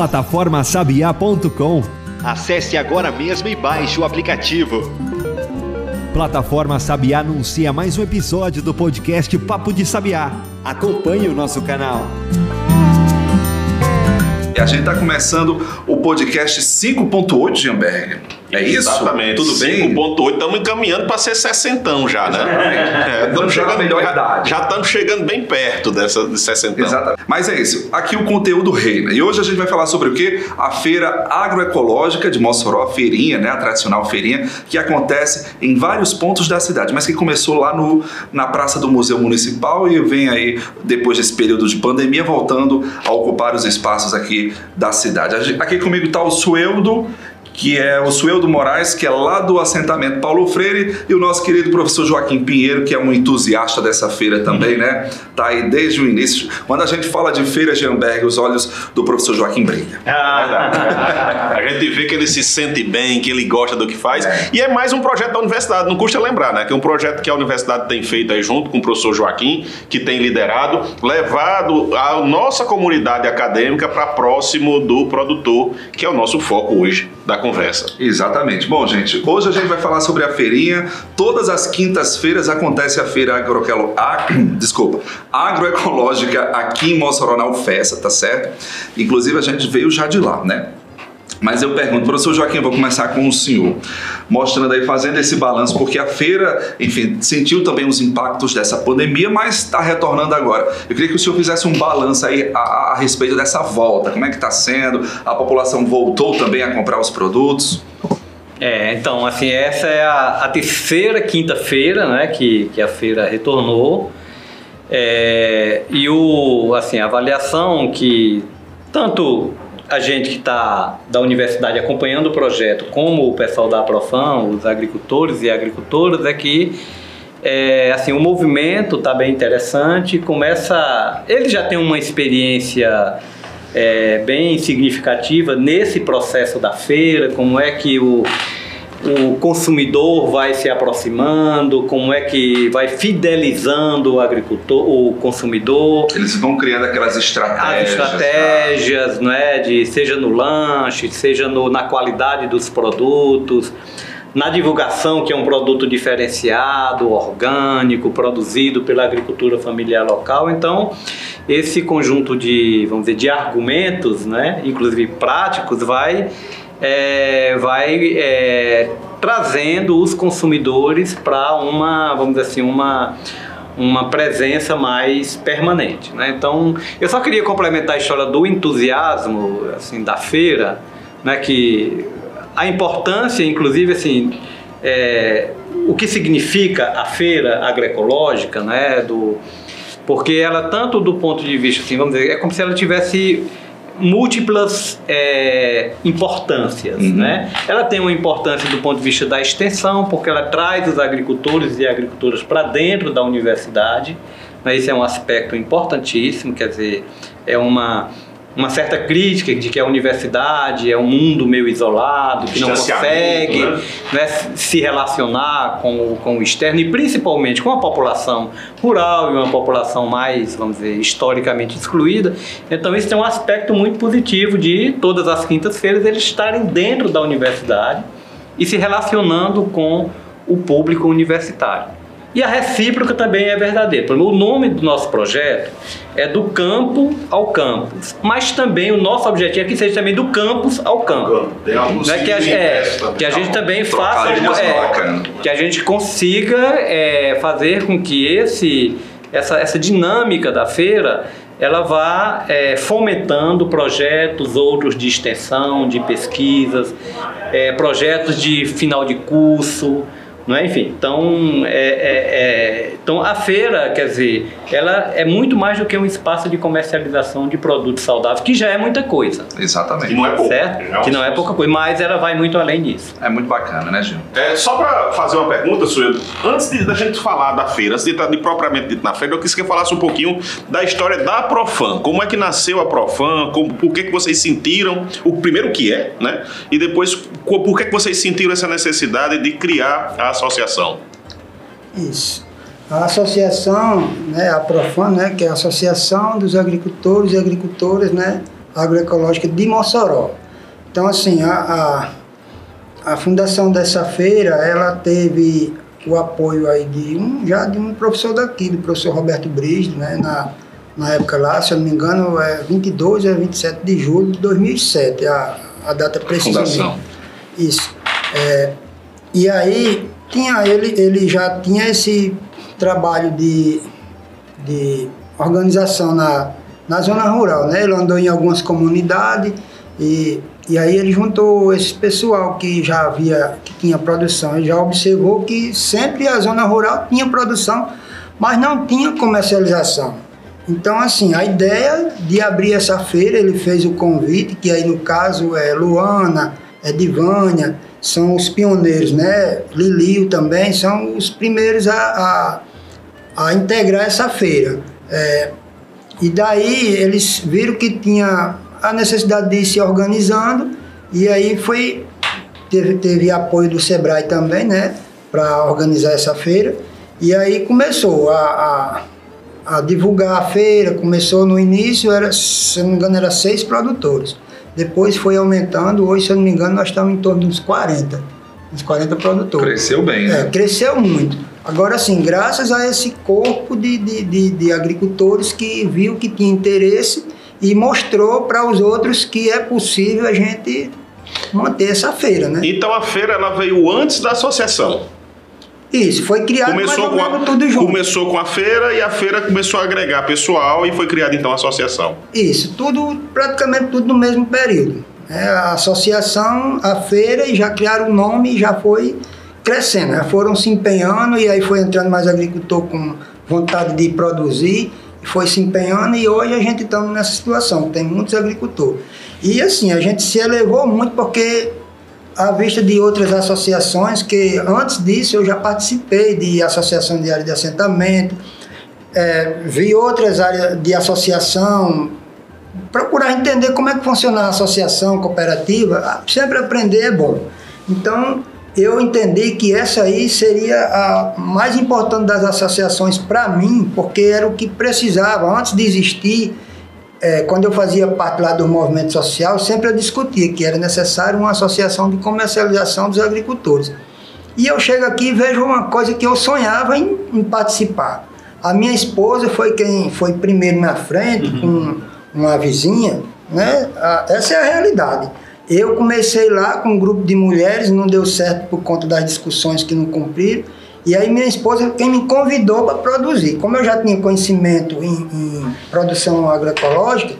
Plataformasabiá.com Acesse agora mesmo e baixe o aplicativo. Plataforma Sabiá anuncia mais um episódio do podcast Papo de Sabiá. Acompanhe o nosso canal. A gente está começando o podcast 5.8 de Amberg. É isso? Exatamente. Tudo bem? 5.8, estamos encaminhando para ser 60 já, né? É, estamos na chegando, melhor já, idade. já estamos chegando bem perto dessa de 60. Exatamente. Mas é isso. Aqui o conteúdo reina. E hoje a gente vai falar sobre o quê? A feira agroecológica de Mossoró, a feirinha, né? A tradicional feirinha, que acontece em vários pontos da cidade, mas que começou lá no, na Praça do Museu Municipal e vem aí, depois desse período de pandemia, voltando a ocupar os espaços aqui da cidade. Aqui comigo está o Sueldo. Que é o Sueldo Moraes, que é lá do assentamento Paulo Freire, e o nosso querido professor Joaquim Pinheiro, que é um entusiasta dessa feira também, né? Tá aí desde o início. Quando a gente fala de feira de Amberg, os olhos do professor Joaquim brilham. A gente vê que ele se sente bem, que ele gosta do que faz. E é mais um projeto da universidade, não custa lembrar, né? Que é um projeto que a universidade tem feito aí junto com o professor Joaquim, que tem liderado, levado a nossa comunidade acadêmica para próximo do produtor, que é o nosso foco hoje da conversa. Exatamente. Bom, gente, hoje a gente vai falar sobre a feirinha. Todas as quintas-feiras acontece a feira agroquelo... a- desculpa, agroecológica aqui em Mossoró, na UFESA, tá certo? Inclusive a gente veio já de lá, né? Mas eu pergunto, professor Joaquim, vou começar com o senhor, mostrando aí, fazendo esse balanço, porque a feira, enfim, sentiu também os impactos dessa pandemia, mas está retornando agora. Eu queria que o senhor fizesse um balanço aí a, a- a respeito dessa volta, como é que está sendo, a população voltou também a comprar os produtos? É, então, assim, essa é a, a terceira quinta-feira, né, que, que a feira retornou. É, e o, assim, a avaliação que tanto a gente que está da universidade acompanhando o projeto, como o pessoal da Profam, os agricultores e agricultoras, é que é, assim, o movimento está bem interessante, começa... Ele já tem uma experiência é, bem significativa nesse processo da feira, como é que o, o consumidor vai se aproximando, como é que vai fidelizando o agricultor, o consumidor, Eles vão criando aquelas as estratégias. estratégias, não é, de seja no lanche, seja no, na qualidade dos produtos, na divulgação que é um produto diferenciado, orgânico, produzido pela agricultura familiar local. Então, esse conjunto de, vamos dizer, de argumentos, né, inclusive práticos, vai é, vai é, trazendo os consumidores para uma, vamos dizer assim, uma uma presença mais permanente, né? Então, eu só queria complementar a história do entusiasmo, assim, da feira, né? Que a importância, inclusive, assim, é, o que significa a feira agroecológica, né? Do, porque ela tanto do ponto de vista, assim, vamos dizer, é como se ela tivesse múltiplas é, importâncias, Uhum. né? Ela tem uma importância do ponto de vista da extensão, porque ela traz os agricultores e agricultoras para dentro da universidade. Né? Esse é um aspecto importantíssimo, quer dizer, é uma uma certa crítica de que a universidade é um mundo meio isolado, que não consegue né? né, se relacionar com, o- com o externo e principalmente com a população rural e uma população mais, vamos dizer, historicamente excluída. Então isso tem um aspecto muito positivo de todas as quintas-feiras eles estarem dentro da universidade e se relacionando com o público universitário. E a recíproca também é verdadeira. O nome do nosso projeto é do campo ao campus, mas também o nosso objetivo é que seja também do campus ao campo. Né, que, a, é, que a gente também faça é, bacana. que a gente consiga é, fazer com que esse essa, essa dinâmica da feira ela vá é, fomentando projetos outros de extensão de pesquisas é, projetos de final de curso não é? Enfim, então, é, é- é- então a feira, quer dizer, ela é muito mais do que um espaço de comercialização de produtos saudáveis, que já é muita coisa, Exatamente. Que não é pouco. certo? Um Que não é pouca coisa, mas ela vai muito além disso. É muito bacana, né, Gil? É, só para fazer uma pergunta, Suelo, antes de, da gente falar da feira, antes de estar de propriamente dito na feira, eu quis que falasse um pouquinho da história da Profam. Como é que nasceu a Profam? Como, por que, que vocês sentiram, o primeiro o que é, né? E depois, por que, que vocês sentiram essa necessidade de criar a associação? Isso. A associação, né, a Profan, né, que é a Associação dos Agricultores e Agricultoras, né, Agroecológica de Mossoró. Então, assim, a, a, a fundação dessa feira, ela teve o apoio aí de um, já de um professor daqui, do professor Roberto Brisdo, né, na, na época lá, se eu não me engano, é 22 a 27 de julho de 2007, a, a data precisa. Fundação. Isso. É, e aí, tinha, ele, ele já tinha esse trabalho de, de organização na, na zona rural, né? Ele andou em algumas comunidades e, e aí ele juntou esse pessoal que já havia, que tinha produção, ele já observou que sempre a zona rural tinha produção, mas não tinha comercialização. Então, assim, a ideia de abrir essa feira, ele fez o convite, que aí no caso é Luana, é Divânia, são os pioneiros, né? Lilio também, são os primeiros a, a, a integrar essa feira. É, e daí eles viram que tinha a necessidade de ir se organizando, e aí foi, teve, teve apoio do Sebrae também, né? Para organizar essa feira. E aí começou a, a, a divulgar a feira, começou no início, era, se não me engano, era seis produtores. Depois foi aumentando, hoje, se eu não me engano, nós estamos em torno de uns 40. Uns 40 produtores. Cresceu bem, É, né? cresceu muito. Agora, sim, graças a esse corpo de, de, de, de agricultores que viu que tinha interesse e mostrou para os outros que é possível a gente manter essa feira, né? Então a feira ela veio antes da associação. Isso, foi criado Começou com, a, tudo junto. começou com a feira e a feira começou a agregar pessoal e foi criada então a associação. Isso, tudo, praticamente tudo no mesmo período. É, a associação, a feira, e já criaram o nome e já foi crescendo. Já foram se empenhando e aí foi entrando mais agricultor com vontade de produzir, e foi se empenhando e hoje a gente está nessa situação, tem muitos agricultores. E assim, a gente se elevou muito porque à vista de outras associações que antes disso eu já participei de associação de área de assentamento, é, vi outras áreas de associação, procurar entender como é que funciona a associação cooperativa, sempre aprender é bom. Então, eu entendi que essa aí seria a mais importante das associações para mim, porque era o que precisava. Antes de existir, é, quando eu fazia parte lá do movimento social, sempre eu discutia que era necessário uma associação de comercialização dos agricultores. E eu chego aqui e vejo uma coisa que eu sonhava em, em participar. A minha esposa foi quem foi primeiro na frente, com uma vizinha, né? Essa é a realidade. Eu comecei lá com um grupo de mulheres, não deu certo por conta das discussões que não cumpriram. E aí minha esposa quem me convidou para produzir. Como eu já tinha conhecimento em, em produção agroecológica,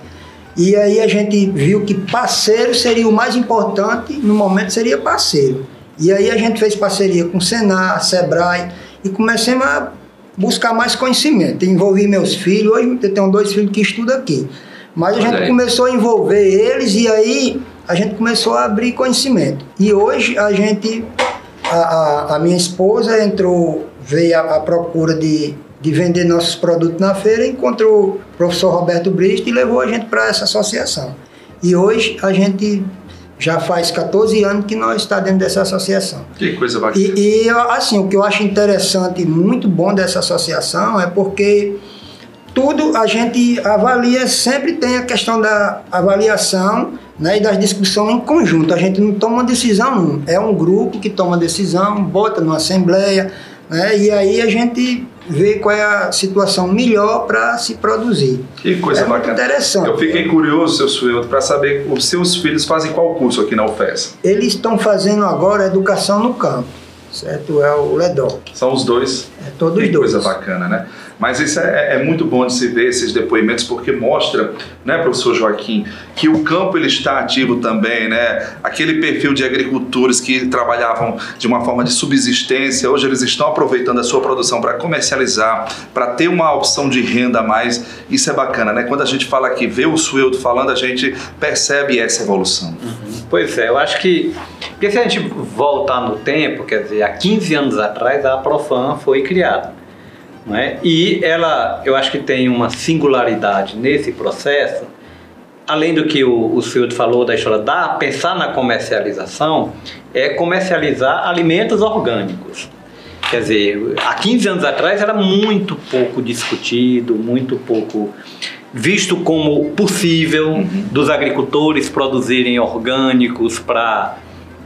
e aí a gente viu que parceiro seria o mais importante, no momento seria parceiro. E aí a gente fez parceria com o Senar, Sebrae, e comecemos a buscar mais conhecimento. Envolvi meus filhos, hoje eu tenho dois filhos que estudam aqui. Mas a gente começou a envolver eles e aí a gente começou a abrir conhecimento. E hoje a gente, a, a, a minha esposa entrou, veio à procura de, de vender nossos produtos na feira, encontrou o professor Roberto Bristo e levou a gente para essa associação. E hoje a gente já faz 14 anos que nós está dentro dessa associação. Que coisa bacana. E, e, assim, o que eu acho interessante e muito bom dessa associação é porque tudo a gente avalia, sempre tem a questão da avaliação né, e das discussões em conjunto. A gente não toma decisão, é um grupo que toma decisão, bota numa assembleia, né, e aí a gente vê qual é a situação melhor para se produzir. Que coisa é bacana. interessante. Eu fiquei curioso, seu Sueldo, para saber os seus filhos fazem qual curso aqui na UFES? Eles estão fazendo agora educação no campo, certo? É o LEDOC. São os dois. É todos que dois. coisa bacana, né? Mas isso é, é muito bom de se ver esses depoimentos porque mostra, né, professor Joaquim, que o campo ele está ativo também, né? Aquele perfil de agricultores que trabalhavam de uma forma de subsistência, hoje eles estão aproveitando a sua produção para comercializar, para ter uma opção de renda a mais. Isso é bacana, né? Quando a gente fala aqui, vê o Sueldo falando, a gente percebe essa evolução. Pois é, eu acho que. Porque se a gente voltar no tempo, quer dizer, há 15 anos atrás a Profan foi criada. Não é? E ela, eu acho que tem uma singularidade nesse processo, além do que o, o senhor falou da história da pensar na comercialização, é comercializar alimentos orgânicos. Quer dizer, há 15 anos atrás era muito pouco discutido, muito pouco visto como possível dos agricultores produzirem orgânicos para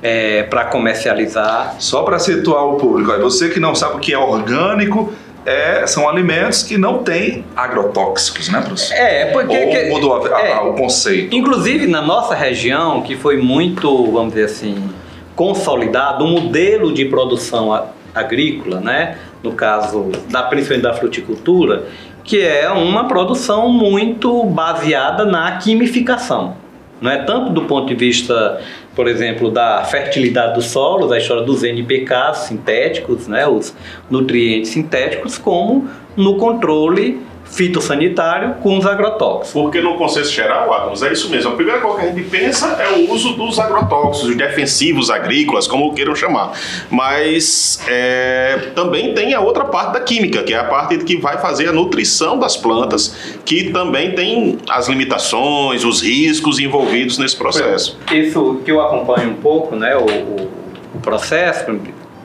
é, para comercializar. Só para situar o público, aí, você que não sabe o que é orgânico, é, são alimentos que não têm agrotóxicos, né, professor? É, porque. Ou que- mudou a- a- é. o conceito. Inclusive na nossa região, que foi muito, vamos dizer assim, consolidado, um modelo de produção agrícola, né? No caso da principalmente da fruticultura, que é uma produção muito baseada na quimificação. Não é tanto do ponto de vista, por exemplo, da fertilidade do solo, da história dos NPKs sintéticos, né, os nutrientes sintéticos, como no controle fitossanitário com os agrotóxicos. Porque no conceito geral, Adams, é isso mesmo. A primeira coisa que a gente pensa é o uso dos agrotóxicos, os defensivos agrícolas, como queiram chamar. Mas é, também tem a outra parte da química, que é a parte que vai fazer a nutrição das plantas, que também tem as limitações, os riscos envolvidos nesse processo. Isso que eu acompanho um pouco, né, o, o- o processo,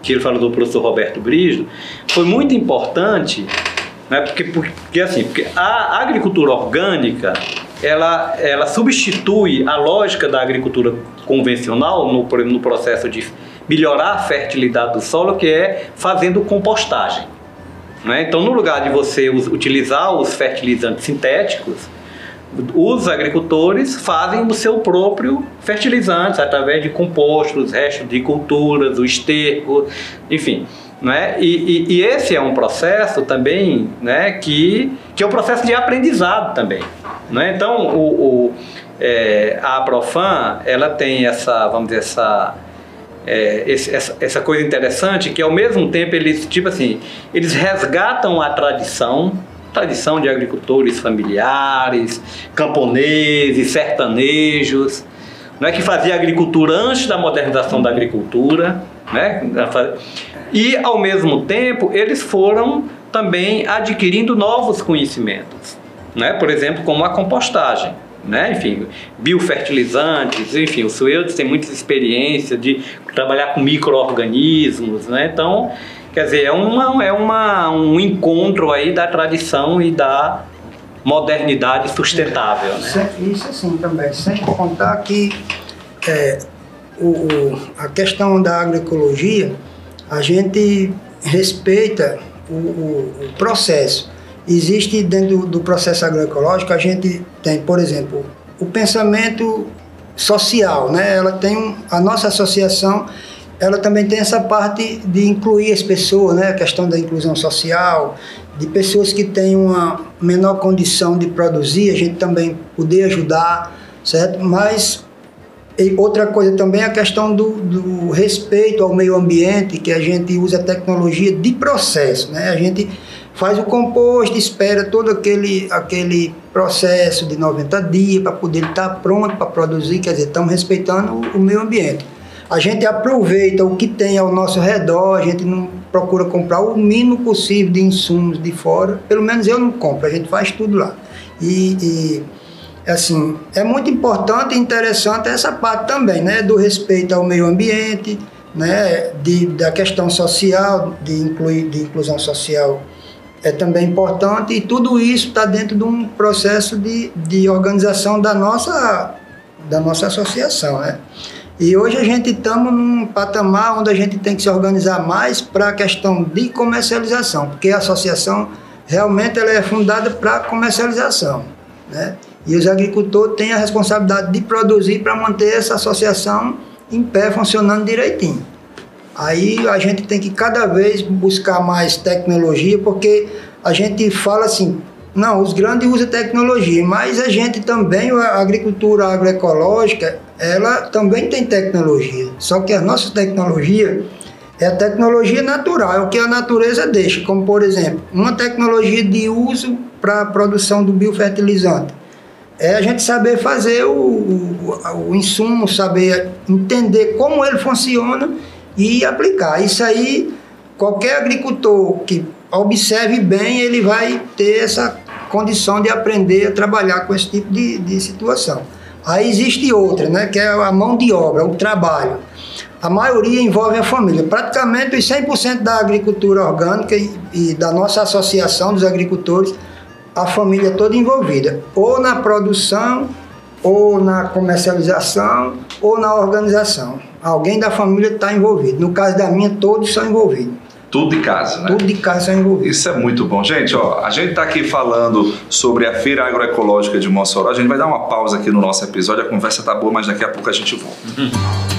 que ele falou do professor Roberto Brijo, foi muito importante, né, porque, porque assim, porque a agricultura orgânica, ela, ela substitui a lógica da agricultura convencional no, no processo de melhorar a fertilidade do solo, que é fazendo compostagem. né? Então, no lugar de você utilizar os fertilizantes sintéticos, os agricultores fazem o seu próprio fertilizante através de compostos, restos de culturas, o esterco, enfim. Né? E, e- e esse é um processo também né, que, que é um processo de aprendizado também. Né? Então, o, o, é, a Aprofan, ela tem essa, vamos dizer, essa, é, esse- essa, essa coisa interessante que ao mesmo tempo eles tipo assim eles resgatam a tradição tradição de agricultores familiares camponeses sertanejos não é que fazia agricultura antes da modernização da agricultura né e ao mesmo tempo eles foram também adquirindo novos conhecimentos né por exemplo como a compostagem né? Enfim, biofertilizantes, enfim, o Sueldes tem muita experiência de trabalhar com micro-organismos, né? Então, quer dizer, é, uma, é uma, um encontro aí da tradição e da modernidade sustentável, né? Isso assim também, sem contar que é, o, a questão da agroecologia, a gente respeita o, o- o processo. Existe dentro do processo agroecológico, a gente tem, por exemplo, o pensamento social, né? Ela tem um, a nossa associação, ela também tem essa parte de incluir as pessoas, né? A questão da inclusão social, de pessoas que têm uma menor condição de produzir, a gente também poder ajudar, certo? Mas e outra coisa também é a questão do, do respeito ao meio ambiente, que a gente usa tecnologia de processo, né? A gente faz o composto, espera todo aquele, aquele processo de 90 dias para poder estar pronto para produzir, quer dizer, estamos respeitando o, o meio ambiente. A gente aproveita o que tem ao nosso redor, a gente não procura comprar o mínimo possível de insumos de fora, pelo menos eu não compro, a gente faz tudo lá. E, e assim, é muito importante e interessante essa parte também, né, do respeito ao meio ambiente, né, de, da questão social, de, incluir, de inclusão social é também importante e tudo isso está dentro de um processo de, de organização da nossa, da nossa associação, né? E hoje a gente estamos num patamar onde a gente tem que se organizar mais para a questão de comercialização, porque a associação realmente ela é fundada para comercialização, né? E os agricultores têm a responsabilidade de produzir para manter essa associação em pé, funcionando direitinho. Aí a gente tem que cada vez buscar mais tecnologia, porque a gente fala assim, não, os grandes usam tecnologia, mas a gente também, a agricultura agroecológica, ela também tem tecnologia. Só que a nossa tecnologia é a tecnologia natural, é o que a natureza deixa, como por exemplo, uma tecnologia de uso para a produção do biofertilizante. É a gente saber fazer o, o, o insumo, saber entender como ele funciona e aplicar. Isso aí, qualquer agricultor que observe bem, ele vai ter essa condição de aprender a trabalhar com esse tipo de, de situação. Aí existe outra, né, que é a mão de obra, o trabalho. A maioria envolve a família. Praticamente os 100% da agricultura orgânica e, e da nossa associação dos agricultores, a família toda envolvida, ou na produção, ou na comercialização, ou na organização. Alguém da família está envolvido. No caso da minha, todos são envolvidos. Tudo de casa, né? Tudo de casa são envolvidos. Isso é muito bom. Gente, ó, a gente está aqui falando sobre a Feira Agroecológica de Mossoró. A gente vai dar uma pausa aqui no nosso episódio. A conversa tá boa, mas daqui a pouco a gente volta.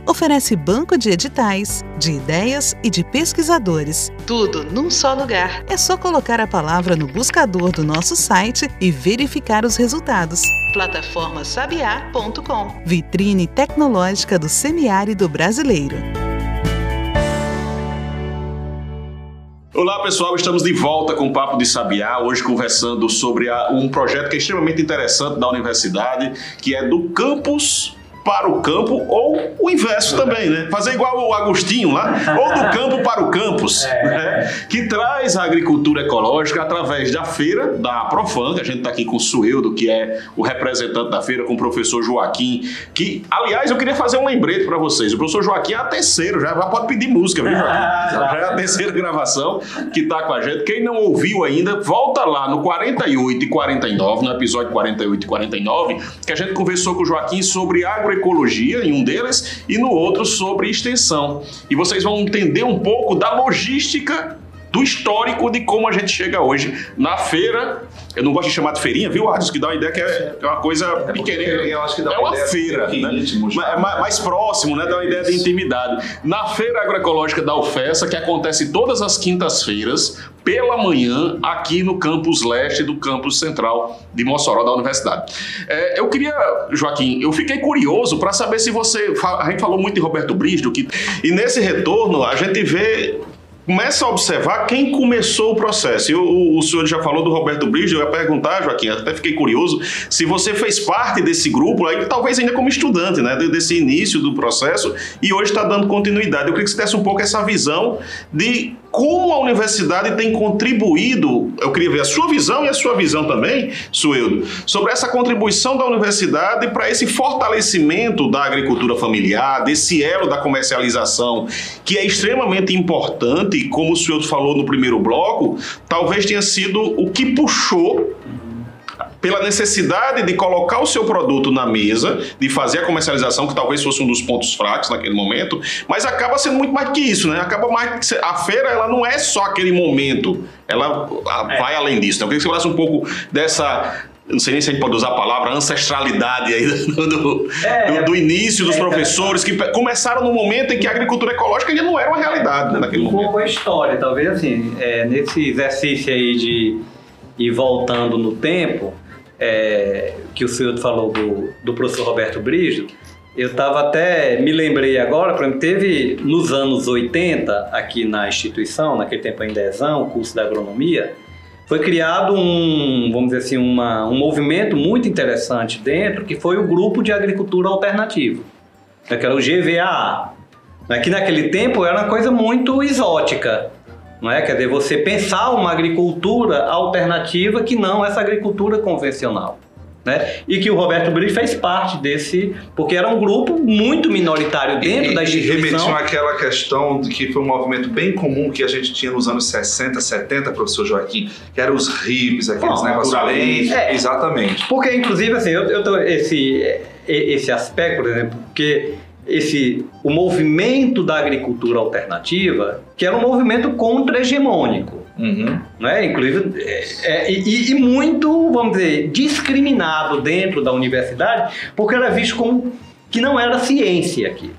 oferece banco de editais, de ideias e de pesquisadores. Tudo num só lugar. É só colocar a palavra no buscador do nosso site e verificar os resultados. Plataformasabiá.com. Vitrine tecnológica do semiárido brasileiro. Olá pessoal, estamos de volta com o Papo de Sabiá, hoje conversando sobre um projeto que é extremamente interessante da universidade, que é do campus para o campo ou o inverso também, né? Fazer igual o Agostinho lá, ou do campo para o campus, né? que traz a agricultura ecológica através da feira da Profan, que a gente está aqui com o Sueldo, que é o representante da feira, com o professor Joaquim, que, aliás, eu queria fazer um lembrete para vocês. O professor Joaquim é a terceira, já já pode pedir música, viu, Joaquim? Já é a terceira gravação que está com a gente. Quem não ouviu ainda, volta lá no 48 e 49, no episódio 48 e 49, que a gente conversou com o Joaquim sobre agroecologia em um deles e no outro sobre extensão. E vocês vão entender um pouco da logística do histórico de como a gente chega hoje na feira. Eu não gosto de chamar de feirinha, viu, Arthur? Que dá uma ideia que é, é uma coisa pequena. feirinha, eu acho que dá é uma uma ideia feira, né? é ma- mais próximo, né? Dá uma ideia de intimidade. Na Feira Agroecológica da UFESA, que acontece todas as quintas-feiras, pela manhã, aqui no campus leste do campus central de Mossoró, da universidade. É, eu queria, Joaquim, eu fiquei curioso para saber se você. A gente falou muito de Roberto Brígido, que, e nesse retorno a gente vê começa a observar quem começou o processo. E o, o senhor já falou do Roberto Bridge, eu ia perguntar, Joaquim, até fiquei curioso, se você fez parte desse grupo, aí, talvez ainda como estudante, né, de- desse início do processo, e hoje está dando continuidade. Eu queria que você desse um pouco essa visão de como a universidade tem contribuído, eu queria ver a sua visão e a sua visão também, Sueldo, sobre essa contribuição da universidade para esse fortalecimento da agricultura familiar, desse elo da comercialização, que é extremamente importante, e como o Sueldo falou no primeiro bloco, talvez tenha sido o que puxou pela necessidade de colocar o seu produto na mesa, de fazer a comercialização, que talvez fosse um dos pontos fracos naquele momento, mas acaba sendo muito mais do que isso, né? Acaba mais a feira ela não é só aquele momento, ela a- vai além disso. Então, eu queria que você falasse um pouco dessa não sei nem se a gente pode usar a palavra ancestralidade aí do, do- É. do- do início dos É, professores que começaram no momento em que a agricultura ecológica ainda não era uma realidade né, naquele Um momento. pouco a história, talvez assim, é, nesse exercício aí de ir voltando no tempo, é, que o senhor falou do, do professor Roberto Brijo, eu estava até, me lembrei agora, por exemplo, teve nos anos 80, aqui na instituição, naquele tempo ainda ESAM, o curso da agronomia, foi criado um, vamos dizer assim, uma, um movimento muito interessante dentro, que foi o Grupo de Agricultura Alternativo, né, que era o GVAA. Né, que naquele tempo era uma coisa muito exótica. Não é? Quer dizer, você pensar uma agricultura alternativa que não essa agricultura convencional. Né? E que o Roberto Brito fez parte desse, porque era um grupo muito minoritário dentro e, da e remetiam instituição. àquela questão de que foi um movimento bem comum que a gente tinha nos anos 60, 70, professor Joaquim, que eram os hippies, aqueles Bom, negócios bem... É. Exatamente. Porque, inclusive, assim, eu, eu esse, esse aspecto, por exemplo, porque esse, o movimento da agricultura alternativa, que era um movimento contra-hegemônico, Uhum. né? Inclusive, é, é, e, e muito, vamos dizer, discriminado dentro da universidade, porque era visto como que não era ciência aqui.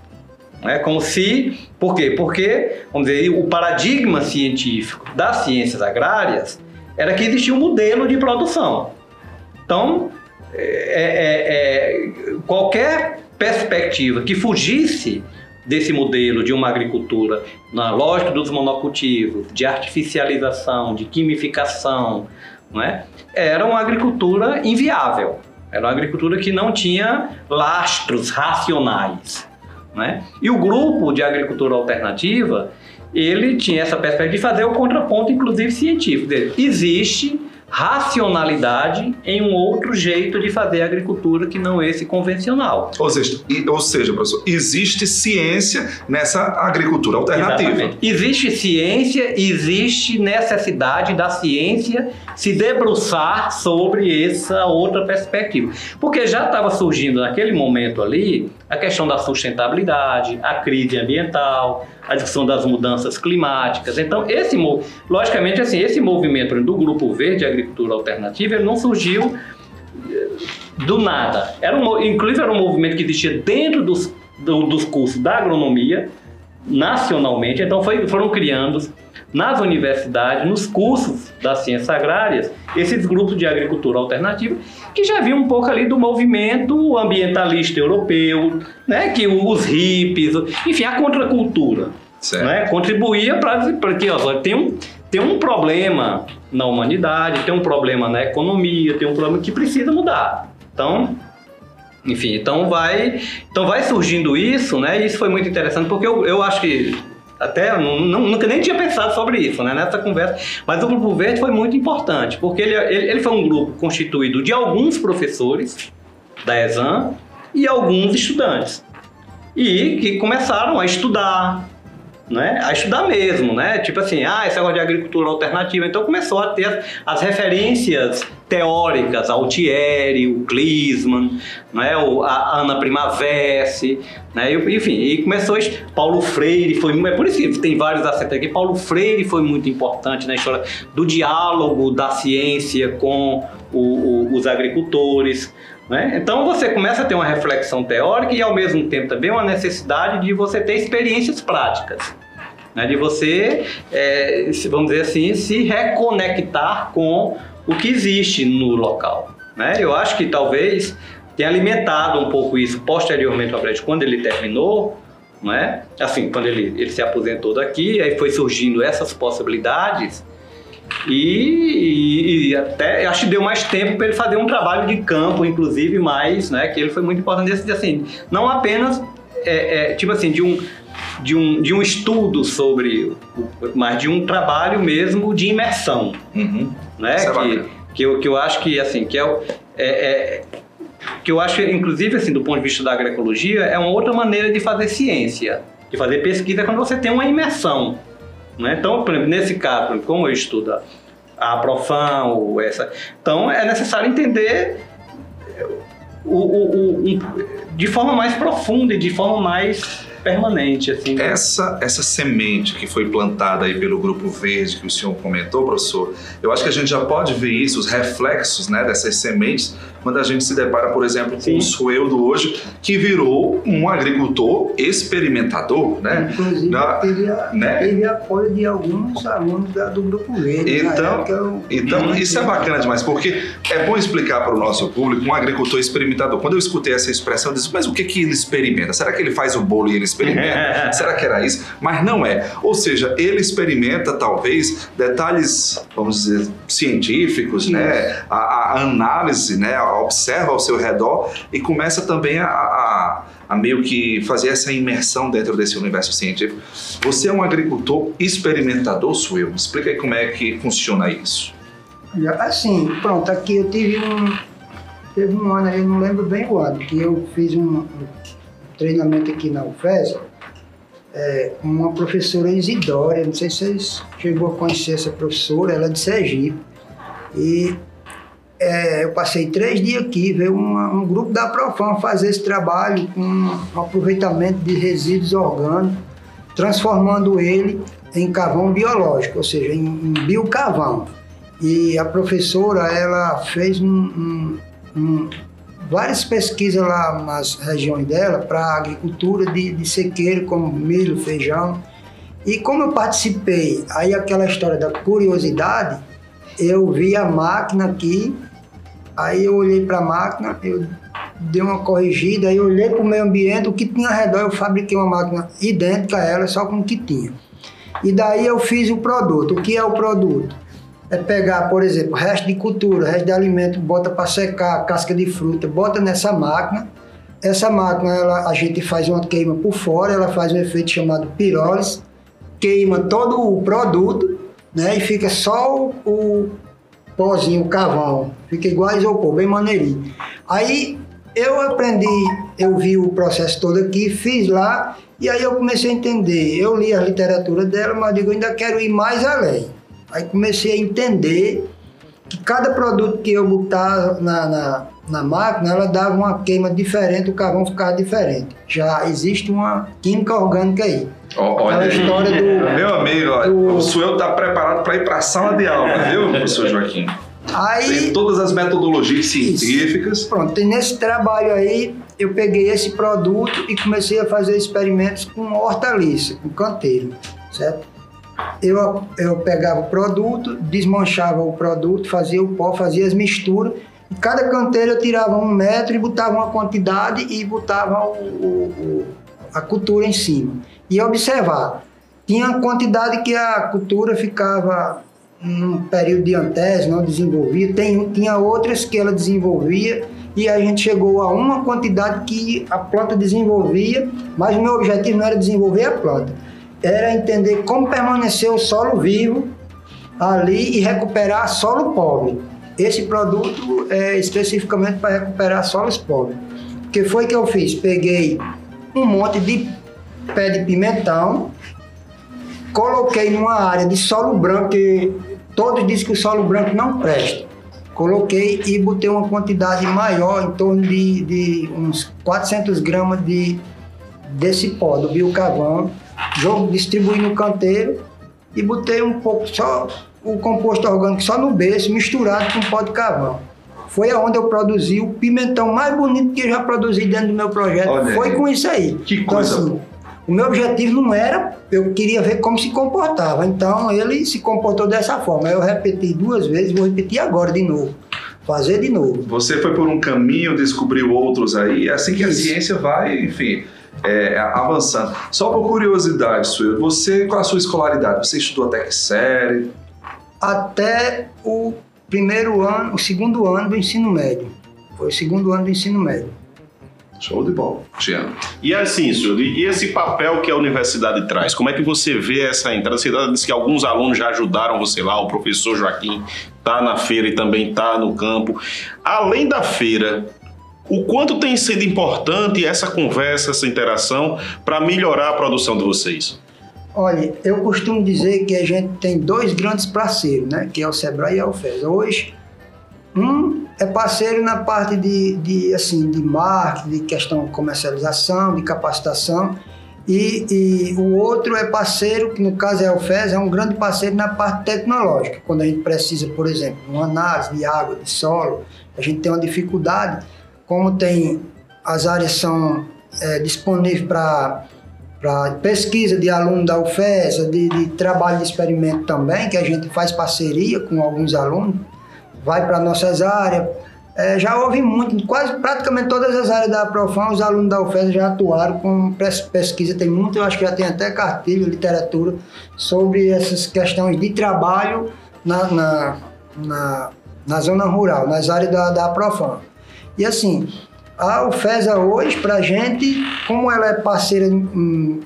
Né? Como se. Por quê? Porque, vamos dizer, o paradigma científico das ciências agrárias era que existia um modelo de produção. Então, é- é- é- qualquer perspectiva que fugisse desse modelo de uma agricultura na lógica dos monocultivos, de artificialização, de quimificação, não é? era uma agricultura inviável. Era uma agricultura que não tinha lastros racionais. Né? E o grupo de agricultura alternativa, ele tinha essa perspectiva de fazer o contraponto, inclusive científico. Dele. Existe racionalidade em um outro jeito de fazer agricultura que não esse convencional. Ou seja, ou seja, professor, existe ciência nessa agricultura alternativa. Exatamente. Existe ciência, existe necessidade da ciência se debruçar sobre essa outra perspectiva. Porque já estava surgindo naquele momento ali a questão da sustentabilidade, a crise ambiental, a discussão das mudanças climáticas. Então, esse logicamente assim, esse movimento do grupo verde agricultura alternativa, ele não surgiu eh, do nada. Era um, inclusive era um movimento que existia dentro dos, do- dos cursos da agronomia, nacionalmente, então foi- foram criando nas universidades, nos cursos das ciências agrárias, esses grupos de agricultura alternativa, que já vinham um pouco ali do movimento ambientalista europeu, né, que os hippies, enfim, a contracultura, Certo. né, contribuía para que ó, tem um tem um problema na humanidade, tem um problema na economia, tem um problema que precisa mudar. Então, enfim, então vai, então vai surgindo isso, né? E isso foi muito interessante porque eu, eu acho que até nu- nunca nem tinha pensado sobre isso, né? Nessa conversa, mas o grupo verde foi muito importante porque ele, ele, ele foi um grupo constituído de alguns professores da Exam e alguns estudantes e que começaram a estudar, né? A estudar mesmo, né? Tipo assim, ah, esse negócio de agricultura alternativa. Então começou a ter as, as referências teóricas, Altieri, o Klisman, né? A Ana Primavera, né? Enfim, e começou Paulo Freire foi, é por isso que tem vários acentos aqui. Paulo Freire foi muito importante na história do diálogo da ciência com o- o- os agricultores. Né? Então você começa a ter uma reflexão teórica e ao mesmo tempo também uma necessidade de você ter experiências práticas. Né? De você, é, vamos dizer assim, se reconectar com o que existe no local. Né? Eu acho que talvez tenha alimentado um pouco isso posteriormente ao Brecht, quando ele terminou, né? assim, quando ele, ele se aposentou daqui, aí foi surgindo essas possibilidades e, e- e até acho que deu mais tempo para ele fazer um trabalho de campo, inclusive, mais, né? Que ele foi muito importante assim, não apenas é, é, tipo assim, de um, de um, de um estudo sobre, mas de um trabalho mesmo de imersão, Uhum. né? Isso é que, que, eu, que eu acho que assim, que é, o- é, é- que eu acho, inclusive, assim, do ponto de vista da agroecologia, é uma outra maneira de fazer ciência, de fazer pesquisa quando você tem uma imersão. Né? Então, por exemplo, nesse caso, exemplo, como eu estudo a- Profam, ou essa, então é necessário entender o, o- o- de forma mais profunda e de forma mais permanente, assim. Essa, essa semente que foi plantada aí pelo Grupo Verde que o senhor comentou, professor, eu acho que a gente já pode ver isso, os reflexos né, dessas sementes, quando a gente se depara, por exemplo, com Sim. o Sueldo hoje, que virou um agricultor experimentador, né? Inclusive, Na- teve, a- né? teve apoio de alguns alunos da- do Grupo Verde. Então- época, Então, isso é bacana demais, porque é bom explicar para o nosso público um agricultor experimentador. Quando eu escutei essa expressão, eu disse, mas o que, que ele experimenta? Será que ele faz o bolo e ele experimenta? Será que era isso? Mas não é. Ou seja, ele experimenta, talvez, detalhes, vamos dizer, científicos, né? A, a análise, né? Observa ao seu redor e começa também a, a- a meio que fazer essa imersão dentro desse universo científico. Você é um agricultor experimentador, Suel? Me explica aí como é que funciona isso. Assim, pronto, aqui eu tive um. Teve um ano, eu não lembro bem o ano, que eu fiz um, treinamento aqui na UFES é, uma professora Isidória, não sei se vocês chegou a conhecer essa professora, ela é de Sergipe. E é, eu passei três dias aqui, veio uma- um grupo da Profam fazer esse trabalho com um aproveitamento de resíduos orgânicos, transformando ele em carvão biológico, ou seja, em, em biocarvão. E a professora, ela fez um- um- várias pesquisas lá nas regiões dela para agricultura de, de sequeiro, como milho, feijão. E como eu participei, aí aquela história da curiosidade, eu vi a máquina aqui, aí eu olhei para a máquina, eu dei uma corrigida, aí eu olhei para o meio ambiente, o que tinha ao redor, eu fabriquei uma máquina idêntica a ela, só com o que tinha. E daí eu fiz o produto. O que é o produto? É pegar, por exemplo, resto de cultura, resto de alimento, bota para secar, casca de fruta, bota nessa máquina, essa máquina, ela, a gente faz uma queima por fora, ela faz um efeito chamado pirólise, queima todo o produto, né? E fica só o, o pozinho, o carvão. Fica igual a isopor, bem maneirinho. Aí eu aprendi, eu vi o processo todo aqui, fiz lá, e aí eu comecei a entender. Eu li a literatura dela, mas digo, eu ainda quero ir mais além. Aí comecei a entender que cada produto que eu botar na, na, na máquina, ela dava uma queima diferente, o carvão ficava diferente. Já existe uma química orgânica aí. Aquela olha, história do... meu amigo, do- o Suel tá preparado para ir para a sala de aula, viu, professor Joaquim? Aí, Tem todas as metodologias científicas. pronto, e nesse trabalho aí, eu peguei esse produto e comecei a fazer experimentos com hortaliça, com canteiro, certo? Eu, eu pegava o produto, desmanchava o produto, fazia o pó, fazia as misturas. E cada canteiro eu tirava um metro e botava uma quantidade e botava o, o- o- a cultura em cima. E observar. Tinha a quantidade que a cultura ficava num período de antese, não desenvolvia. Tem, tinha outras que ela desenvolvia e a gente chegou a uma quantidade que a planta desenvolvia, mas o meu objetivo não era desenvolver a planta, era entender como permanecer o solo vivo ali e recuperar solo pobre. Esse produto é especificamente para recuperar solos pobres. O que foi que eu fiz? Peguei um monte de pé de pimentão, coloquei numa área de solo branco, que todos dizem que o solo branco não presta. Coloquei e botei uma quantidade maior, em torno de, de uns 400 gramas de, desse pó, do biocarvão. Jogo, distribuí no canteiro e botei um pouco só o composto orgânico só no berço, misturado com pó de carvão. Foi aonde eu produzi o pimentão mais bonito que eu já produzi dentro do meu projeto. Olha Foi aí. com isso aí. Que Então, coisa assim. O meu objetivo não era, eu queria ver como se comportava. Então ele se comportou dessa forma. Eu repeti duas vezes, vou repetir agora de novo. Fazer de novo. Você foi por um caminho, descobriu outros aí. É assim que a Isso. ciência vai, enfim, é, avançando. Só por curiosidade, Suel, você, qual a sua escolaridade? Você estudou até que série? Até o primeiro ano, o segundo ano do ensino médio. Foi o segundo ano do ensino médio. Show de bola. Tiano. E assim, senhor, e esse papel que a universidade traz? Como é que você vê essa entrada? Você disse que alguns alunos já ajudaram você lá, o professor Joaquim está na feira e também está no campo. Além da feira, o quanto tem sido importante essa conversa, essa interação para melhorar a produção de vocês? Olha, eu costumo dizer que a gente tem dois grandes parceiros, né? Que é o Sebrae e a UFES. Hoje, um é parceiro na parte de, de, assim, de marketing, de questão de comercialização, de capacitação, e, e o outro é parceiro, que no caso é a UFES, é um grande parceiro na parte tecnológica. Quando a gente precisa, por exemplo, uma análise de água, de solo, a gente tem uma dificuldade, como tem as áreas são é, disponíveis para pesquisa de aluno da UFES, de, de trabalho de experimento também, que a gente faz parceria com alguns alunos, vai para nossas áreas. É, já houve muito, quase praticamente todas as áreas da Profam, os alunos da UFES já atuaram com pes- pesquisa, tem muito, eu acho que já tem até cartilha, literatura, sobre essas questões de trabalho na, na, na, na zona rural, nas áreas da, da Profam. E assim, a UFESA hoje, para a gente, como ela é parceira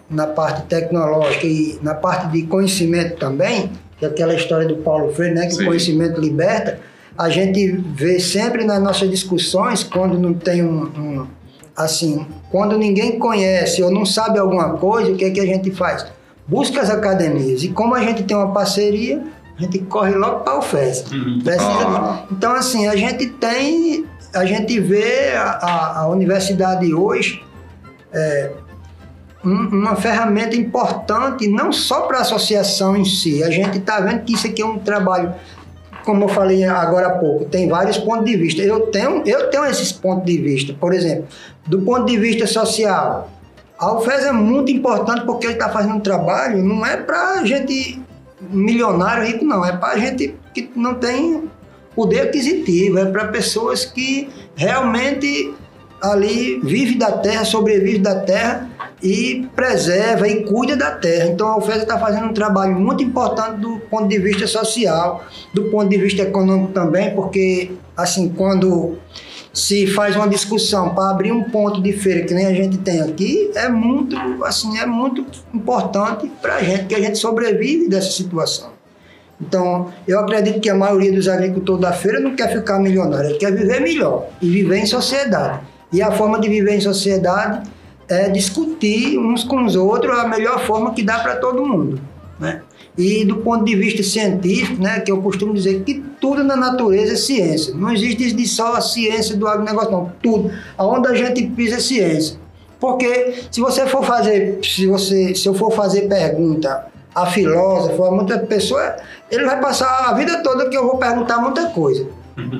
na parte tecnológica e na parte de conhecimento também, que é aquela história do Paulo Freire, né, que Sim. o conhecimento liberta, a gente vê sempre nas nossas discussões, quando não tem um, um- assim, quando ninguém conhece ou não sabe alguma coisa, o que é que a gente faz? Busca as academias. E como a gente tem uma parceria, a gente corre logo para a UFES. Precisa- Ah. Então, assim, a gente tem, a gente vê a, a- a universidade hoje é, um- uma ferramenta importante, não só para a associação em si. A gente está vendo que isso aqui é um trabalho, como eu falei agora há pouco, tem vários pontos de vista. Eu tenho, eu tenho esses pontos de vista. Por exemplo, do ponto de vista social, a UFES é muito importante porque ele está fazendo um trabalho, não é para gente milionário, rico, não. É para gente que não tem poder aquisitivo. É para pessoas que realmente ali vive da terra, sobrevive da terra e preserva e cuida da terra. Então a UFES está fazendo um trabalho muito importante do ponto de vista social, do ponto de vista econômico também, porque assim, quando se faz uma discussão para abrir um ponto de feira que nem a gente tem aqui, é muito, assim, é muito importante para a gente, que a gente sobrevive dessa situação. Então, eu acredito que a maioria dos agricultores da feira não quer ficar milionário, ele quer viver melhor e viver em sociedade. E a forma de viver em sociedade é discutir uns com os outros a melhor forma que dá para todo mundo, né? E do ponto de vista científico, né, que eu costumo dizer que tudo na natureza é ciência. Não existe de só a ciência do agronegócio, não. Tudo. Aonde a gente pisa é ciência. Porque se você for fazer, se você, se eu for fazer pergunta a filósofo, a muita pessoa, ele vai passar a vida toda que eu vou perguntar muita coisa.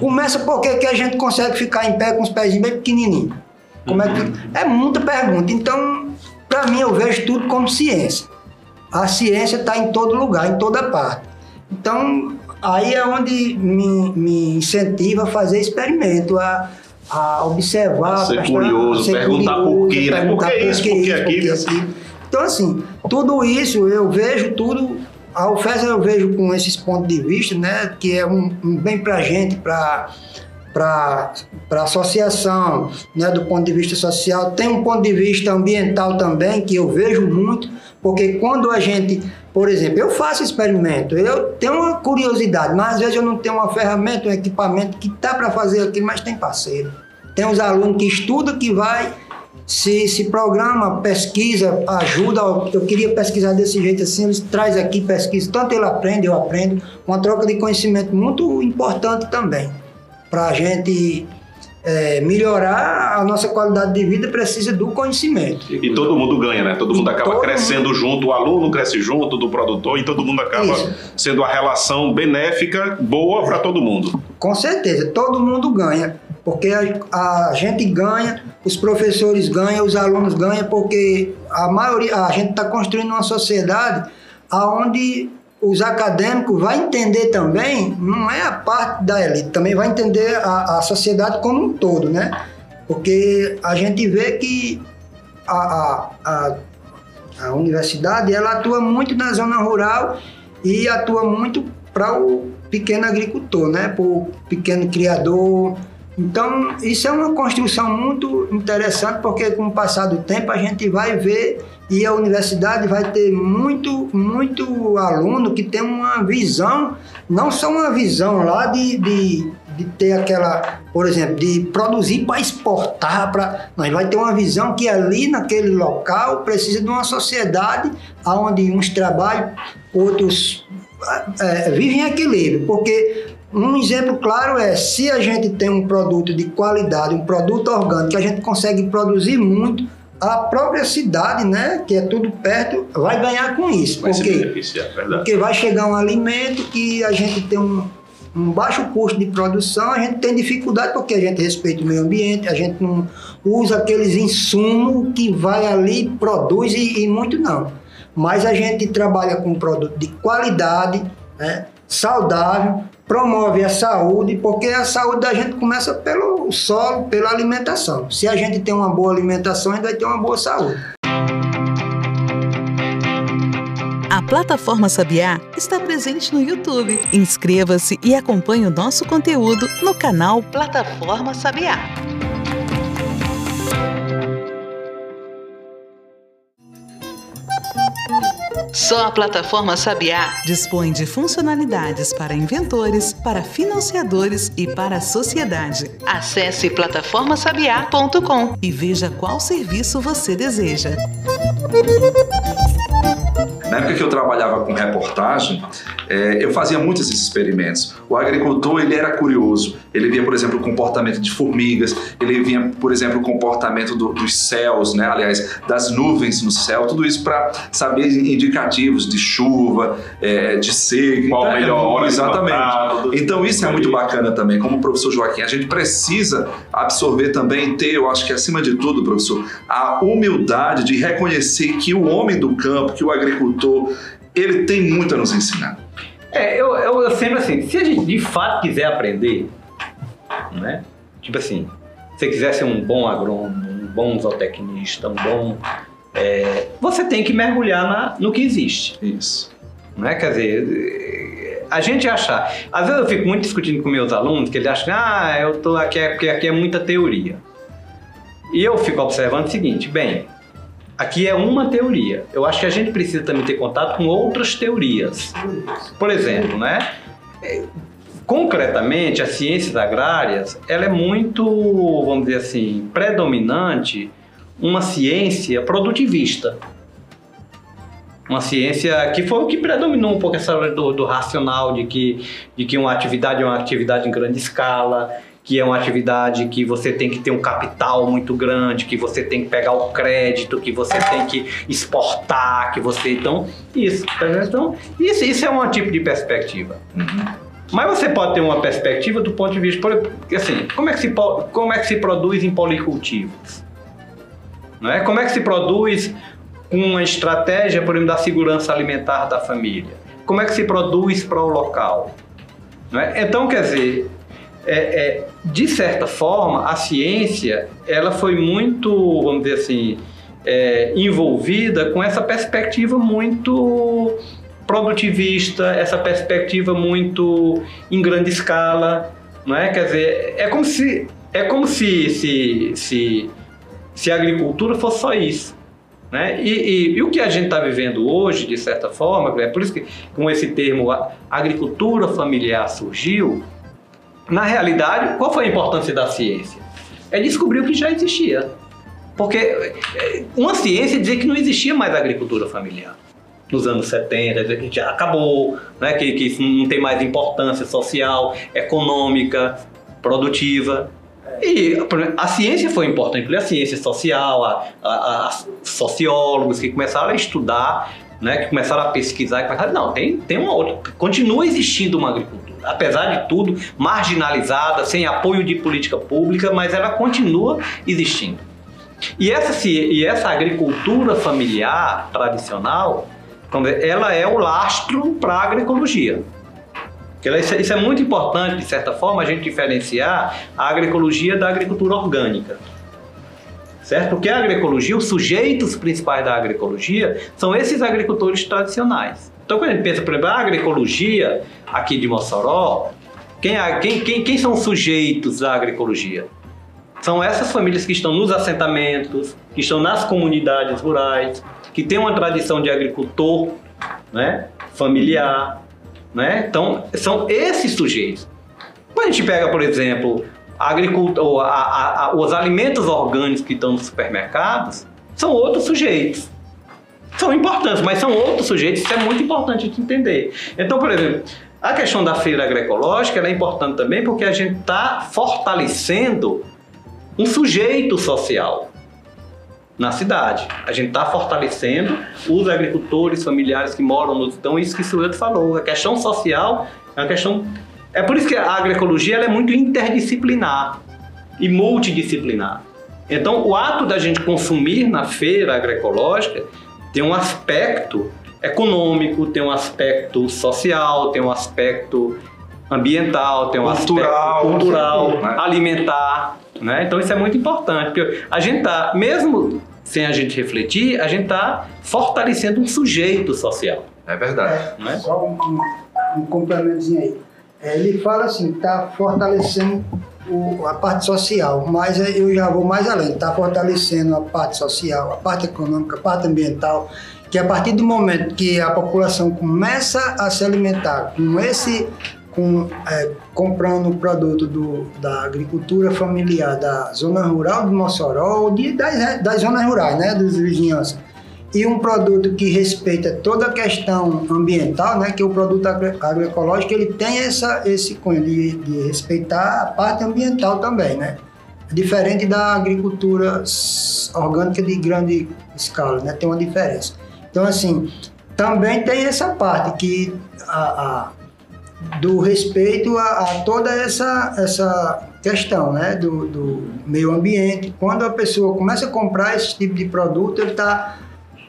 Começa porque que a gente consegue ficar em pé com os pezinhos bem pequenininhos. Como é que é muita pergunta. Então, para mim eu vejo tudo como ciência. A ciência está em todo lugar, em toda parte. Então, aí é onde me, me incentiva a fazer experimento, a, a observar. Ser prestar- curioso, ser perguntar por quê, né? Por que isso, por que aquilo? Então, assim, tudo isso eu vejo tudo. A UFES eu vejo com esses pontos de vista, né? Que é um, um bem para a gente, para para a associação, né, do ponto de vista social. Tem um ponto de vista ambiental também, que eu vejo muito, porque quando a gente, por exemplo, eu faço experimento, eu tenho uma curiosidade, mas às vezes eu não tenho uma ferramenta, um equipamento que tá para fazer aquilo, mas tem parceiro. Tem os alunos que estudam, que vai, se, se programa, pesquisa, ajuda. Eu queria pesquisar desse jeito assim, eles traz aqui, pesquisa. Tanto ele aprende, eu aprendo. Uma troca de conhecimento muito importante também. Para a gente é, melhorar a nossa qualidade de vida, precisa do conhecimento. E todo mundo ganha, né? Todo mundo E acaba todo crescendo junto, o aluno cresce junto do produtor e todo mundo acaba Isso. sendo uma relação benéfica, boa para todo mundo. Com certeza, todo mundo ganha, porque a, a gente ganha, os professores ganham, os alunos ganham, porque a maioria, a gente está construindo uma sociedade aonde os acadêmicos vai entender também, não é a parte da elite, também vai entender a, a sociedade como um todo, né? Porque a gente vê que a, a, a, universidade ela atua muito na zona rural e atua muito para o pequeno agricultor, né? Para o pequeno criador. Então, isso é uma construção muito interessante, porque com o passar do tempo a gente vai ver e a universidade vai ter muito, muito aluno que tem uma visão, não só uma visão lá de, de, de ter aquela, por exemplo, de produzir para exportar, para. Ele vai ter uma visão que ali naquele local precisa de uma sociedade onde uns trabalham, outros é, vivem em equilíbrio, porque um exemplo claro é se a gente tem um produto de qualidade, um produto orgânico que a gente consegue produzir muito, a própria cidade, né, que é tudo perto, vai ganhar com isso. Vai porque porque vai chegar um alimento que a gente tem um, um baixo custo de produção, a gente tem dificuldade porque a gente respeita o meio ambiente, a gente não usa aqueles insumos que vai ali, produz e, e muito não. Mas a gente trabalha com um produto de qualidade, né, saudável, promove a saúde, porque a saúde da gente começa pelo solo, pela alimentação. Se a gente tem uma boa alimentação, a gente vai ter uma boa saúde. A plataforma Sabiá está presente no YouTube. Inscreva-se e acompanhe o nosso conteúdo no canal Plataforma Sabiá. Só a plataforma Sabiá Dispõe de funcionalidades para inventores, para financiadores e para a sociedade. Acesse plataformasabiá.com. E veja qual serviço você deseja. Na época que eu trabalhava com reportagem, é, eu fazia muitos esses experimentos. O agricultor ele era curioso. Ele via, por exemplo, o comportamento de formigas. Ele via, por exemplo, o comportamento do- dos céus, né? Aliás, das nuvens no céu. Tudo isso para saber indicativos de chuva, é, de seca. Qual a Então, melhor é- hora Exatamente. Então isso é muito bacana também. Como o professor Joaquim, a gente precisa absorver também, ter, eu acho que acima de tudo, professor, a humildade de reconhecer que o homem do campo, que o agricultor, ele tem muito a nos ensinar. É, eu, eu, eu sempre assim, se a gente de fato quiser aprender, né? Tipo assim, se você quiser ser um bom agrônomo, um bom zootecnista, um bom. é, você tem que mergulhar na, no que existe. Isso. Né? Quer dizer, a gente achar. Às vezes eu fico muito discutindo com meus alunos que eles acham ah, eu tô aqui é- porque aqui é muita teoria. E eu fico observando o seguinte, bem, aqui é uma teoria. Eu acho que a gente precisa também ter contato com outras teorias. Por exemplo, né? eh, Concretamente, as ciências agrárias, ela é muito, vamos dizer assim, predominante uma ciência produtivista. Uma ciência que foi o que predominou um pouco essa do, do racional, de que, de que uma atividade é uma atividade em grande escala, que é uma atividade que você tem que ter um capital muito grande, que você tem que pegar o crédito, que você tem que exportar, que você. Então, isso. tá? Então, isso, isso é um tipo de perspectiva. Mas você pode ter uma perspectiva do ponto de vista. por- Assim, como é que se, como é que se produz em policultivos? Não é? Como é que se produz com uma estratégia, por exemplo, da segurança alimentar da família? Como é que se produz para o local? Não é? Então, quer dizer, é, é, de certa forma, a ciência ela foi muito, vamos dizer assim, é, envolvida com essa perspectiva muito produtivista, essa perspectiva muito em grande escala, não é? Quer dizer, é como se é como se se, se, se a agricultura fosse só isso. Né? E, e- e o que a gente está vivendo hoje, de certa forma, é por isso que com esse termo agricultura familiar surgiu, na realidade, qual foi a importância da ciência? É descobrir o que já existia. Porque é, uma ciência dizia que não existia mais agricultura familiar. Nos anos 70, dizia que já acabou, né? que, que isso não tem mais importância social, econômica, produtiva. E a ciência foi importante, inclusive a ciência social, a- a- a sociólogos que começaram a estudar, né, que começaram a pesquisar, que começaram, não, tem, tem uma outra, continua existindo uma agricultura, apesar de tudo, marginalizada, sem apoio de política pública, mas ela continua existindo. E essa, e essa agricultura familiar tradicional, ela é o lastro para a agroecologia. Isso é muito importante, de certa forma, a gente diferenciar a agroecologia da agricultura orgânica. Certo? Porque a agroecologia, os sujeitos principais da agroecologia são esses agricultores tradicionais. Então, quando a gente pensa, por exemplo, a agroecologia aqui de Mossoró, quem, é- quem, quem, quem são os sujeitos da agroecologia? São essas famílias que estão nos assentamentos, que estão nas comunidades rurais, que têm uma tradição de agricultor né, familiar. Né? Então, são esses sujeitos. Quando a gente pega, por exemplo, a a- a- a- os alimentos orgânicos que estão nos supermercados, são outros sujeitos. São importantes, mas são outros sujeitos, isso é muito importante de entender. Então, por exemplo, a questão da feira agroecológica é importante também porque a gente está fortalecendo um sujeito social na cidade. A gente está fortalecendo os agricultores familiares que moram no. Então, isso que o Silvio falou, a questão social é uma questão. É por isso que a agroecologia ela é muito interdisciplinar e multidisciplinar. Então, o ato da gente consumir na feira agroecológica tem um aspecto econômico, tem um aspecto social, tem um aspecto ambiental, tem um Cultural, aspecto cultural, né? alimentar, né? Então isso é muito importante, porque a gente tá, mesmo sem a gente refletir, a gente tá fortalecendo um sujeito social, É verdade. né? Só um, um, um complementozinho aí. É, Ele fala assim, está fortalecendo o- a parte social, mas é, eu já vou mais além, está fortalecendo a parte social, a parte econômica, a parte ambiental, que a partir do momento que a população começa a se alimentar com esse, com, é, comprando o produto do, da agricultura familiar da zona rural de Mossoró, ou de, das, das zonas rurais, né, das vizinhanças, e um produto que respeita toda a questão ambiental, né, que o produto agro- agroecológico ele tem essa, esse cunho de, de respeitar a parte ambiental também, né? Diferente da agricultura orgânica de grande escala, né? Tem uma diferença. Então, assim, também tem essa parte que a, a- do respeito a, a toda essa, essa questão né, do, do meio ambiente. Quando a pessoa começa a comprar esse tipo de produto, ele está,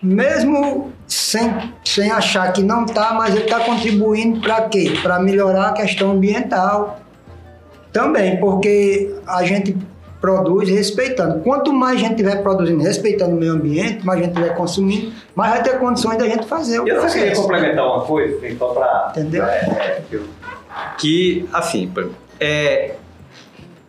mesmo sem, sem achar que não está, mas ele está contribuindo para quê? Para melhorar a questão ambiental também, porque a gente produz respeitando. Quanto mais gente tiver produzindo, respeitando o meio ambiente, mais gente tiver consumindo, mais vai ter condições da gente fazer o Eu só queria processo. complementar uma coisa, só para Entendeu? que, assim, é,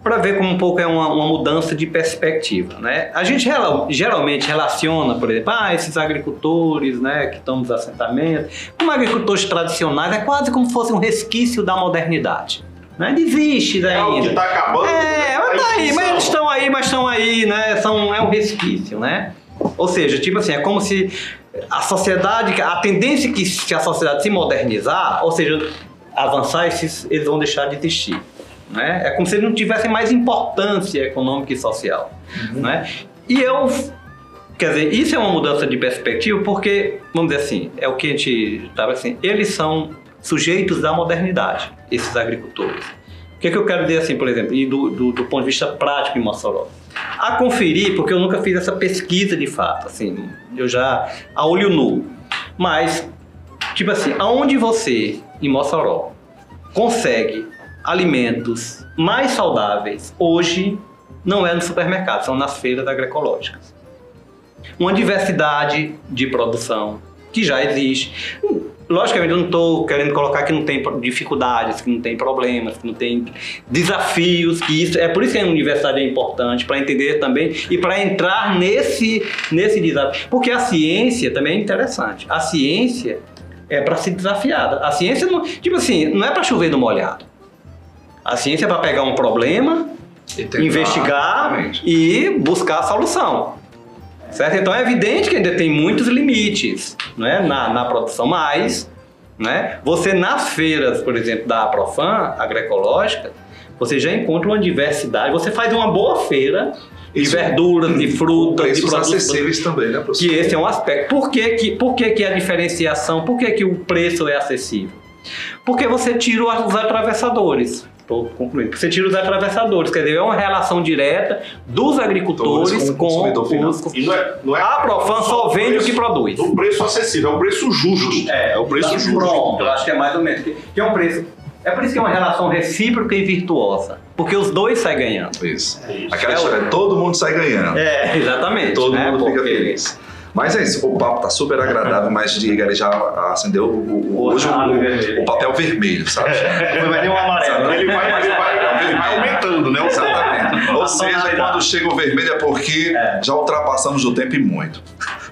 para ver como um pouco é uma, uma mudança de perspectiva, né? A gente geralmente relaciona, por exemplo, ah, esses agricultores, né, que estão nos assentamentos, como agricultores tradicionais, é quase como se fosse um resquício da modernidade. Né? Existe É algo que ainda. está acabando. É, mas tá aí, mas eles estão aí, mas estão aí, né? São, é um resquício, né? Ou seja, tipo assim, é como se a sociedade, a tendência que se a sociedade se modernizar, ou seja, avançar, esses, eles vão deixar de existir. Né? É como se eles não tivessem mais importância econômica e social. Né? E eu, quer dizer, isso é uma mudança de perspectiva porque, vamos dizer assim, é o que a gente estava assim, eles são sujeitos da modernidade, esses agricultores. O que, é que eu quero dizer assim, por exemplo, e do, do, do ponto de vista prático em Mossoró? A conferir, porque eu nunca fiz essa pesquisa de fato, assim, eu já a olho nu. Mas, tipo assim, aonde você, em Mossoró, consegue alimentos mais saudáveis hoje não é no supermercado, são nas feiras agroecológicas. Uma diversidade de produção que já existe. Logicamente, eu não estou querendo colocar que não tem dificuldades, que não tem problemas, que não tem desafios, que isso é por isso que a universidade é importante para entender também e para entrar nesse nesse desafio, porque a ciência também é interessante. A ciência é para ser desafiada. A ciência não, tipo assim, não é para chover no molhado. A ciência é para pegar um problema, investigar e buscar a solução. Certo? Então é evidente que ainda tem muitos limites né, na, na produção, mas né, você nas feiras, por exemplo, da Profan agroecológica, você já encontra uma diversidade. Você faz uma boa feira de Isso. verduras, de frutas, de produtos acessíveis também, né, professor? que esse é um aspecto. Por que, que, por que, que a diferenciação, por que, que o preço é acessível? Porque você tira os atravessadores. Estou concluindo. Você tira os atravessadores, quer dizer, é uma relação direta dos agricultores Todos com o com, os. E não é, não é A Profan só vende o que produz. Um preço acessível, é um preço justo. É, o preço Então, justo. Pronto, eu acho que é mais ou menos. Que, que é um preço. É por isso que é uma relação recíproca e virtuosa. Porque os dois saem ganhando. Isso. Isso. Aquela É o- história, todo mundo sai ganhando. É, exatamente. Todo né? mundo fica Porque- feliz. Mas é isso, o papo tá super agradável, mas diga, ele já acendeu o, o- hoje o, vermelho. o papel vermelho, sabe? Foi mais de um amarelo. Ele vai, ele vai, ele vai aumentando, né? Exatamente. Ou seja, quando chega o vermelho é porque É. já ultrapassamos o tempo e muito.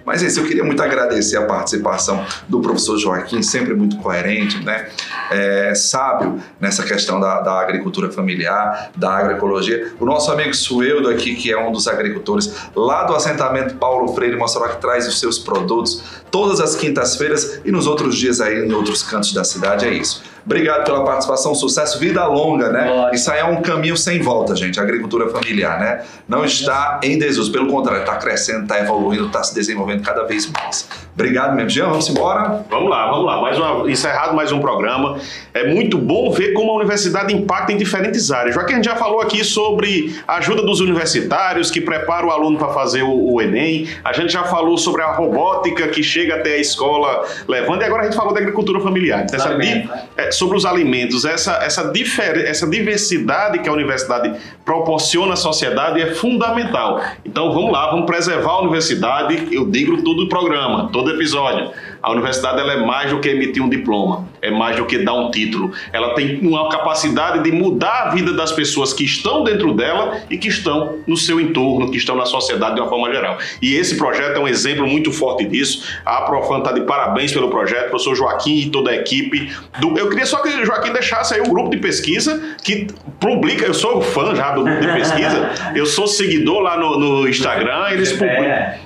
Mas é isso, eu queria muito agradecer a participação do professor Joaquim, sempre muito coerente, né? É, sábio nessa questão da, da agricultura familiar, da agroecologia. O nosso amigo Sueldo aqui, que é um dos agricultores lá do assentamento Paulo Freire Mossoró, que traz os seus produtos todas as quintas-feiras e nos outros dias aí em outros cantos da cidade. É isso. Obrigado pela participação, sucesso, vida longa, né? Ótimo. Isso aí é um caminho sem volta, gente, a agricultura familiar, né? Não está em desuso, pelo contrário, está crescendo, está evoluindo, está se desenvolvendo cada vez mais. Obrigado mesmo, Jean, vamos embora? Vamos lá, vamos lá. Mais uma, encerrado mais um programa. É muito bom ver como a universidade impacta em diferentes áreas. Já que a gente já falou aqui sobre a ajuda dos universitários que preparam o aluno para fazer o, o Enem, a gente já falou sobre a robótica que chega até a escola levando, e agora a gente falou da agricultura familiar. Então, essa Alimentos, di- é, sobre os alimentos, essa, essa, difer- essa diversidade que a universidade proporciona à sociedade é fundamental. Então vamos lá, vamos preservar a universidade. Eu digo todo o programa, todo episódio. A universidade ela é mais do que emitir um diploma, é mais do que dar um título. Ela tem uma capacidade de mudar a vida das pessoas que estão dentro dela e que estão no seu entorno, que estão na sociedade de uma forma geral. E esse projeto é um exemplo muito forte disso. A Profan está de parabéns pelo projeto, professor Joaquim e toda a equipe. Do- eu queria só que o Joaquim deixasse aí o grupo de pesquisa que publica. Eu sou fã já do grupo de pesquisa, eu sou seguidor lá no, no Instagram. Eles, publicam,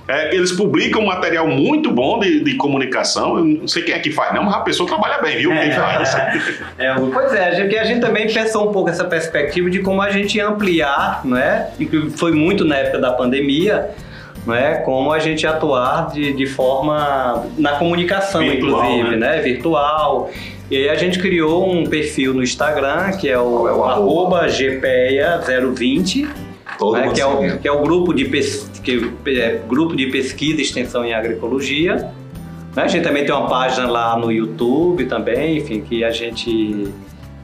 é, eles publicam um material muito bom de, de comunicação. Eu não sei quem é que faz, não, mas a pessoa trabalha bem, viu? Quem faz. É, pois é, a gente, a gente também pensou um pouco essa perspectiva de como a gente ampliar, não é? E que foi muito na época da pandemia, não é? Como a gente atuar de, de forma na comunicação, Virtual, inclusive, né? né? Virtual. E aí a gente criou um perfil no Instagram que é o, é o arroba gpeia020, Todo né? que, é o, que é o grupo de, pes, que, é, grupo de pesquisa e extensão em agroecologia. Né? A gente também tem uma página lá no YouTube também, enfim, que a gente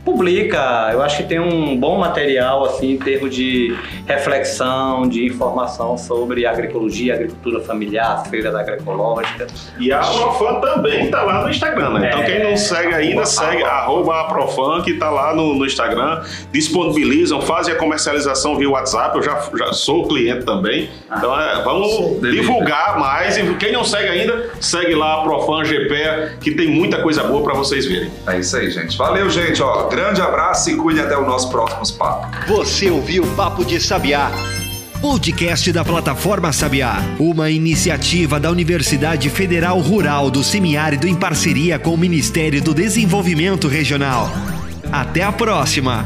publica, eu acho que tem um bom material assim em termos de reflexão, de informação sobre agroecologia, agricultura familiar, feiras agroecológicas. E a Profan também tá lá no Instagram, né? Então É. quem não segue ainda, segue arroba a Profan, que tá lá no, no Instagram. Disponibilizam, fazem a comercialização via WhatsApp. Eu já, já sou cliente também. Então é, vamos divulgar mais. E quem não segue ainda, segue lá a Profan GPE, que tem muita coisa boa para vocês verem. É isso aí, gente. Valeu, gente. Ó, grande abraço e cuide até o nosso próximo papo. Você ouviu Papo de Sabiá. Podcast da plataforma Sabiá, uma iniciativa da Universidade Federal Rural do Semiárido em parceria com o Ministério do Desenvolvimento Regional. Até a próxima!